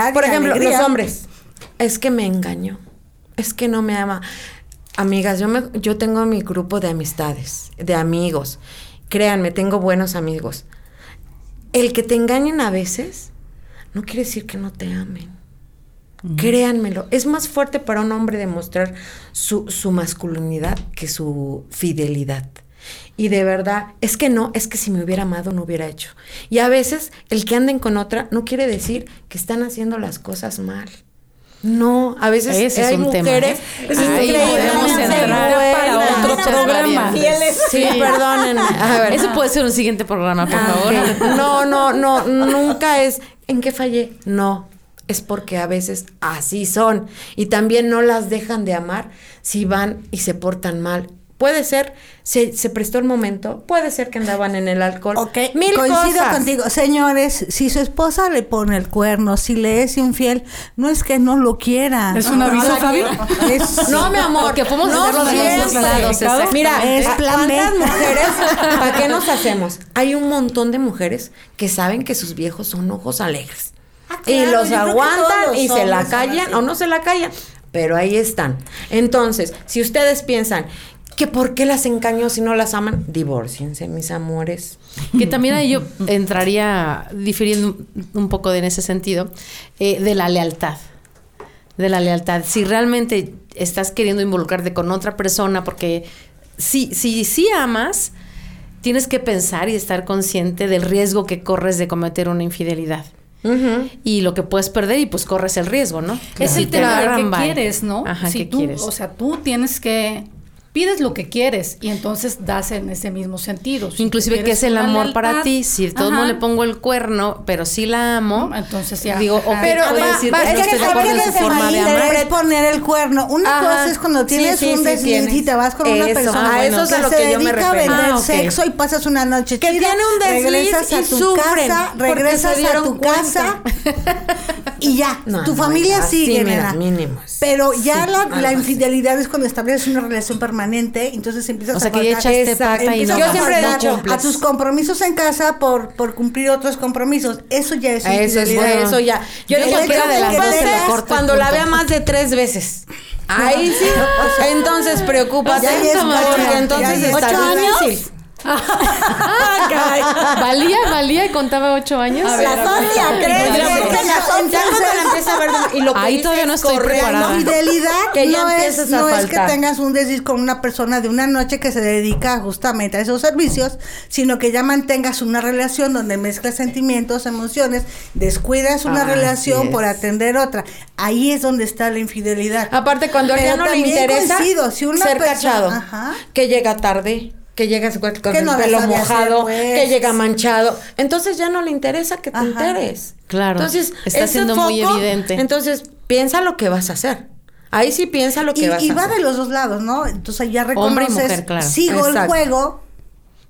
felicidad por ejemplo, alegría. los hombres, es que me engañó, es que no me ama. Amigas, yo me, yo tengo mi grupo de amistades, de amigos, créanme, tengo buenos amigos. El que te engañen a veces no quiere decir que no te amen. Créanmelo, es más fuerte para un hombre demostrar su, su masculinidad que su fidelidad. Y de verdad, es que no, es que si me hubiera amado no hubiera hecho. Y a veces el que anden con otra no quiere decir que están haciendo las cosas mal. No, a veces Ese es un tema, ¿eh? es Ahí increíblemente podemos entrar para otro programa. Sí, perdónenme. A ver. Eso puede ser un siguiente programa, por Ah, favor. No, no, no, nunca es ¿en qué fallé? No, es porque a veces así son y también no las dejan de amar si van y se portan mal. Puede ser, se, se prestó el momento, puede ser que andaban en el alcohol. Ok, Mil coincido cosas. contigo. Señores, si su esposa le pone el cuerno, si le es infiel, no es que no lo quiera. ¿Es un aviso, Fabio? No, mi amor, Porque podemos no hacerlo de los dos lados. Mira, Es ¿a- plan B. ¿cuántas mujeres? ¿Para qué nos hacemos? Hay un montón de mujeres que saben que sus viejos son ojos alegres. y claro, los que aguantan los y se la callan o no se la callan. Pero ahí están. Entonces, si ustedes piensan que por qué las engañó si no las aman, divórciense, mis amores. Que también ahí yo entraría difiriendo un poco de en ese sentido, eh, de la lealtad. De la lealtad. Si realmente estás queriendo involucrarte con otra persona, porque si, si, si amas, tienes que pensar y estar consciente del riesgo que corres de cometer una infidelidad. Y lo que puedes perder y pues corres el riesgo, ¿no? Es Si el te tema de qué quieres, ¿no? Ajá, si ¿qué tú, quieres? O sea, tú tienes que pides lo que quieres y entonces das en ese mismo sentido. Si Inclusive que es el una amor para lealtad, ti. Si de todo modo le pongo el cuerno, pero sí la amo. Entonces ya. Digo, Pero va- decir va- que no que estoy de hay acuerdo en que su forma de amar. es poner el cuerno. Una Ajá. cosa es cuando tienes sí, un sí, desliz tienes. y te vas con una Eso, persona a eso es que a lo se que yo me dedica a refiero. vender Ah, ok. sexo y pasas una noche Que chida, tiene un desliz regresas a y tu sufren casa, regresas se a tu cuenta. casa y ya, No, tu no, familia sigue. Pero ya la, infidelidad es cuando estableces una relación permanente, entonces empiezas O sea, a que ya faltar- echaste pata y no Yo siempre he faltar dicho, a tus compromisos en casa por, por cumplir otros compromisos. Eso ya es Eso es infidelidad. eso ya. Yo que de las dos le cuando la vea más de tres veces. Ahí sí. Entonces preocúpate. Ya es mucho, porque entonces es- está ¿Ocho años? difícil. ¿Valía, valía y contaba ocho años? La la ya cuando la empieza a ver y lo que Ahí todavía no es estoy correcto. preparada. Fidelidad Que no, es, no es que tengas un desliz con una persona de una noche que se dedica justamente a esos servicios, sino que ya mantengas una relación donde mezclas sentimientos, emociones, descuidas una relación por atender otra. Ahí es donde está la infidelidad. Aparte, cuando a Pero ella no le interesa coincido, si una ser persona- cachado, Ajá. que llega tarde, que llega con con Que el no pelo hacer, mojado, pues. que llega manchado, entonces ya no le interesa que te Ajá. enteres. Claro, Entonces, está siendo muy evidente. Entonces, piensa lo que vas a hacer. Ahí sí piensa lo que Y, vas y a va hacer. de los dos lados, ¿no? Entonces ya Hombre y reconoces, mujer, claro. sigo el juego,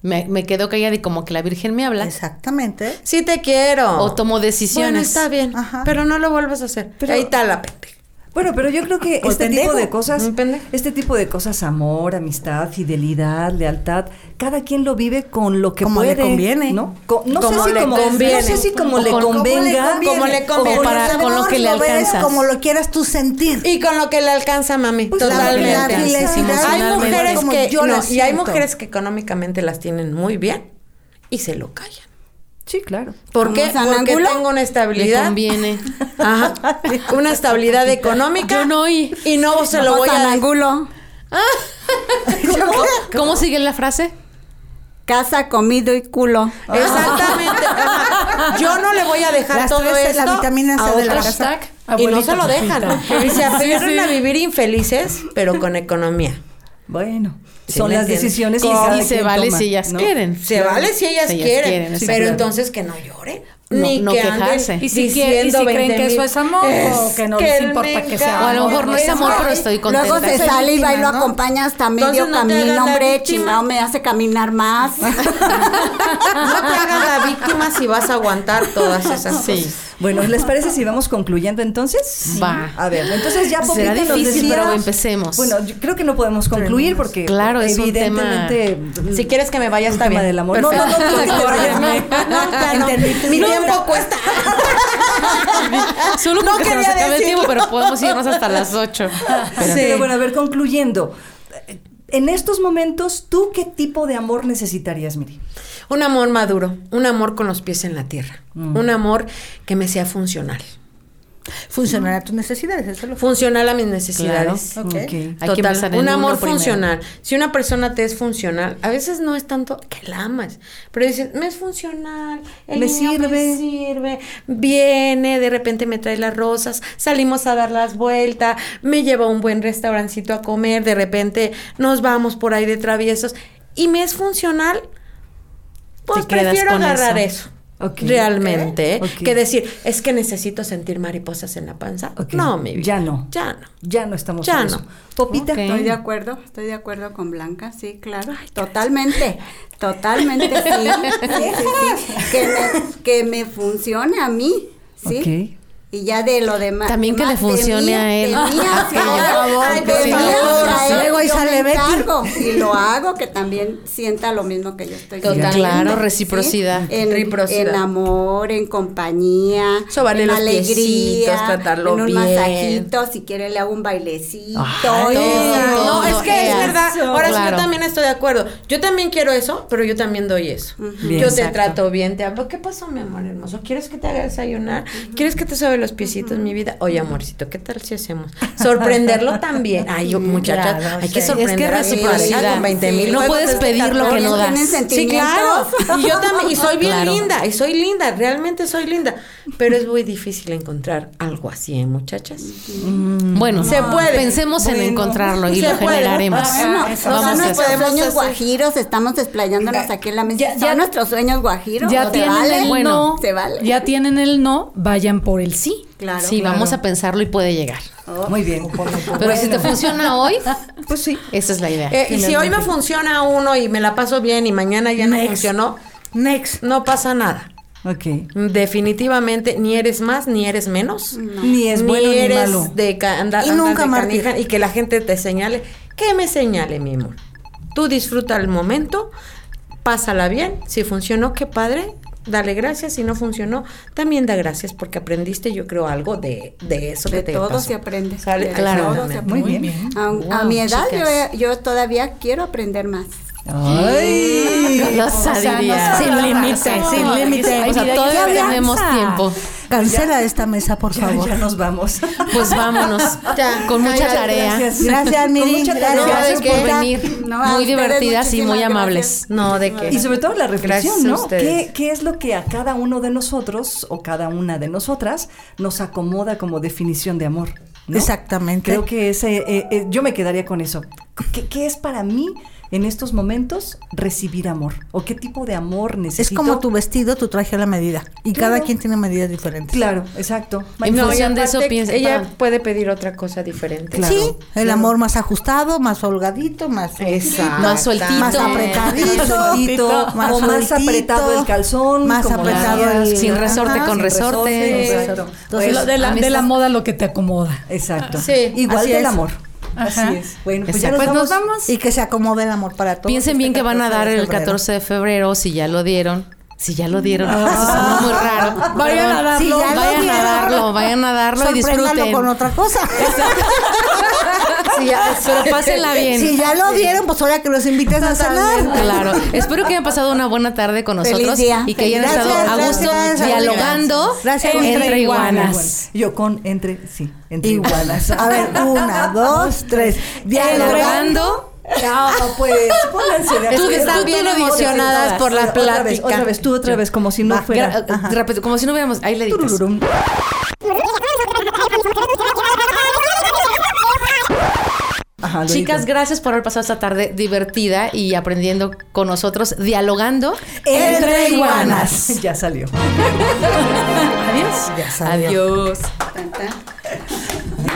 Me, me quedo callada y como que la Virgen me habla. exactamente. Sí te quiero. O tomo decisiones. Bueno, está bien, Ajá. pero no lo vuelvas a hacer. Pero- Ahí está la pendeja. Bueno, pero yo creo que este pendejo. tipo de cosas, este tipo de cosas, amor, amistad, fidelidad, lealtad, cada quien lo vive con lo que Como puede, le conviene. ¿no? Co- no Como sé si le como, conviene. no sé si como O le convenga, como le conviene. O Para- con lo que le ves alcanzas. Como lo quieras tú sentir. Y con lo que le alcanza, mami. Pues totalmente. hay mujeres que yo no, y hay mujeres que económicamente las tienen muy bien y se lo callan. Sí, claro. ¿Por ¿Como qué? San Porque Angulo? tengo una Le estabilidad. conviene. Ajá. Una estabilidad económica. Yo no oí. Y no se lo voy San a Angulo. ¿Cómo sigue la frase? Casa, comido y culo. Exactamente. Ajá. Yo no le voy a dejar Las todo tres, la esto vitamina C a de la casa. Y no se lo dejan. Pepita. Y se aferran a vivir infelices, pero con economía. Bueno, Sí, son ¿me las decisiones Y, que y se vale toma, si ellas ¿no? quieren. Se vale si ellas, Si ellas quieren, quieren, sí, pero claro. entonces que no lloren. No- ni no que quejarse. Y si quieren- y si creen 20 que eso es amor, o que no les importa que sea O a lo mejor no es amor, pero estoy contenta. Luego se sale y va y lo ¿no? acompaña hasta medio no camino, hombre, chingado, me hace caminar más. No te hagas la víctima si vas a aguantar todas esas Sí. cosas. Bueno, ¿les parece si vamos concluyendo entonces? Va. A ver, entonces ya poquito Será nos difícil, decía- pero empecemos. Bueno, yo creo que no podemos concluir porque Claro, es un evidentemente Si quieres que me vaya, está bien. del amor. No, no, no, Perfecto. no, no. No. Mi tiempo cuesta. Solo No porque se nos acaba el tiempo, pero podemos irnos hasta las 8. Pero bueno, a ver, concluyendo. en estos momentos, ¿tú qué tipo de amor necesitarías, Miri? Un amor maduro, un amor con los pies en la tierra, un amor que me sea funcional. Funcionar a tus necesidades, eso es lo Funcional a mis necesidades. Claro. Ok. Hay que Total, un amor primero. funcional. Si una persona te es funcional, a veces no es tanto que la amas, pero dices, me es funcional, el Me niño sirve. me sirve, viene, de repente me trae las rosas, salimos a dar las vueltas, me lleva a un buen restaurancito a comer, de repente nos vamos por ahí de traviesos y me es funcional, pues Te quedas prefiero con agarrar eso. Realmente, que decir, es que necesito sentir mariposas en la panza. No, mi vida. Ya no. Ya no. Ya no estamos Ya en no. eso. Popita. Estoy de acuerdo, estoy de acuerdo con Blanca, sí, claro, totalmente, totalmente, sí, sí, sí, sí, que me, que me funcione a mí, sí, y ya de lo demás. También que le funcione mí- a él. Luego ahí sale Betty. y lo hago que también sienta lo mismo que yo estoy Total. Claro, ¿sí? reciprocidad. En, Reciprocidad. en amor, en compañía, Sobarle en los alegría, piecitos, tratarlo en un bien. masajito, si quiere le hago un bailecito. Ay, y- todo. No, es que es eso. verdad. Ahora sí, yo también estoy de acuerdo. Yo también quiero eso, pero yo también doy eso. Bien. yo te Exacto. trato bien, te hablo. ¿Qué pasó, mi amor hermoso? ¿Quieres que te haga desayunar? ¿Quieres que te sobe los piecitos, mi vida? Oye, amorcito, ¿qué tal si hacemos? Sorprenderlo también. Ay, yo, muchacha, Claro, hay que sí. sorprender Es que a pareja con 20 mil. No puedes pedir lo que no das. Sí, claro. Y yo también, y soy bien Claro. linda, y soy linda, realmente soy linda. Pero es muy difícil encontrar algo así, ¿eh, muchachas? Bueno, Se puede. pensemos en encontrarlo y se lo puede. generaremos. Bueno, Vamos son a hacer. nuestros sueños hacer. guajiros, estamos desplayándonos aquí en la mesa. Ya- ¿Son ya- nuestros sueños guajiros? Ya ¿Se tienen vale? el Bueno, no. se vale. Ya tienen el no, vayan por el sí. Claro. Sí, Claro. vamos a pensarlo y puede llegar. Muy bien. Pero si te funciona hoy, Pues sí. esa es la idea. Eh, y si hoy me funciona uno y me la paso bien y mañana ya no funcionó, Next. no pasa nada. Ok. Definitivamente ni eres más ni eres menos. Ni es bueno ni eres malo. de ca- anda- Y nunca de y que la gente te señale. Que me señale, mi amor. Tú disfruta el momento, pásala bien. Si funcionó, qué padre. Dale gracias. Si no funcionó, también da gracias porque aprendiste, yo creo, algo de, de eso De que te todo pasó. se aprende. Sale, Claro. todo se Muy aprende. bien. A, a mi edad yo, yo todavía quiero aprender más. Ay. Lo sabía. Sin límite, sin límite. O sea, todavía tenemos tiempo. Cancela esta mesa, por favor. ya nos vamos. Pues vámonos. Ya, con mucha cállate, tarea. gracias. Gracias, Miri. No, Gracias, gracias por venir. No, muy divertidas y muy gracias. amables. No, de qué. Y sobre todo la reflexión, ¿no? ¿Qué, qué es lo que a cada uno de nosotros o cada una de nosotras nos acomoda como definición de amor? Exactamente. Creo que ese, eh, eh, yo me quedaría con eso. ¿Qué, qué es para mí en estos momentos recibir amor? ¿O qué tipo de amor Es necesito? como tu vestido, tu traje a la medida. Y cada quien tiene medidas diferentes. Claro, exacto. En No, y función de eso piensa. Ella puede pedir otra cosa diferente. Claro. sí, el amor más ajustado, más holgadito, más Exacto. Más sueltito. más Más apretadito, sueltito, más o más sueltito, apretado el calzón, más como apretado el Sin resorte Ajá. con sin resorte. exacto. Entonces, Lo de la, de moda lo que te acomoda. Exacto. Sí, Igual así del es. amor. Ajá. Así es. Bueno, pues Exacto. ya Pues nos nos vamos. Y que se acomode el amor para todos. Piensen bien este que van a 14 dar el febrero. 14 de febrero, si ya lo dieron. Si ya lo dieron, eso suena muy raro. Vayan a darlo. Si ya lo vayan a darlo, vayan a darlo y disfruten. con otra cosa. Sí, ya, pero pásenla bien. Si ya lo dieron, pues ahora que los invites a cenar. Claro, espero que hayan pasado una buena tarde con Feliz nosotros día. y que hayan Gracias, estado a gusto gracias, dialogando Gracias. entre, Entre iguanas. Yo con entre, sí, entre Iguanas. A ver, una, dos, tres. Dialogando. No, pues, pónganse de acuerdo. están bien dices emocionadas por la Otra vez, plática. otra vez, tú otra vez, como si no Va, fuera. Rápido, como si no hubiéramos. Ahí le editas. Ajá, Chicas, gracias por haber pasado esta tarde divertida y aprendiendo con nosotros, dialogando. Entre iguanas. Ya salió. Adiós. Ya salió. Adiós.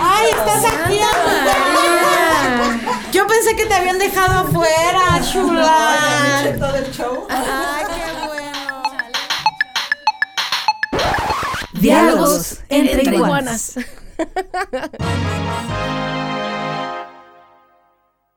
¡Ay, estás aquí! Yo pensé que te habían dejado afuera, chula. Todo el show. Ay, qué bueno. Diálogos entre iguanas. iguanas.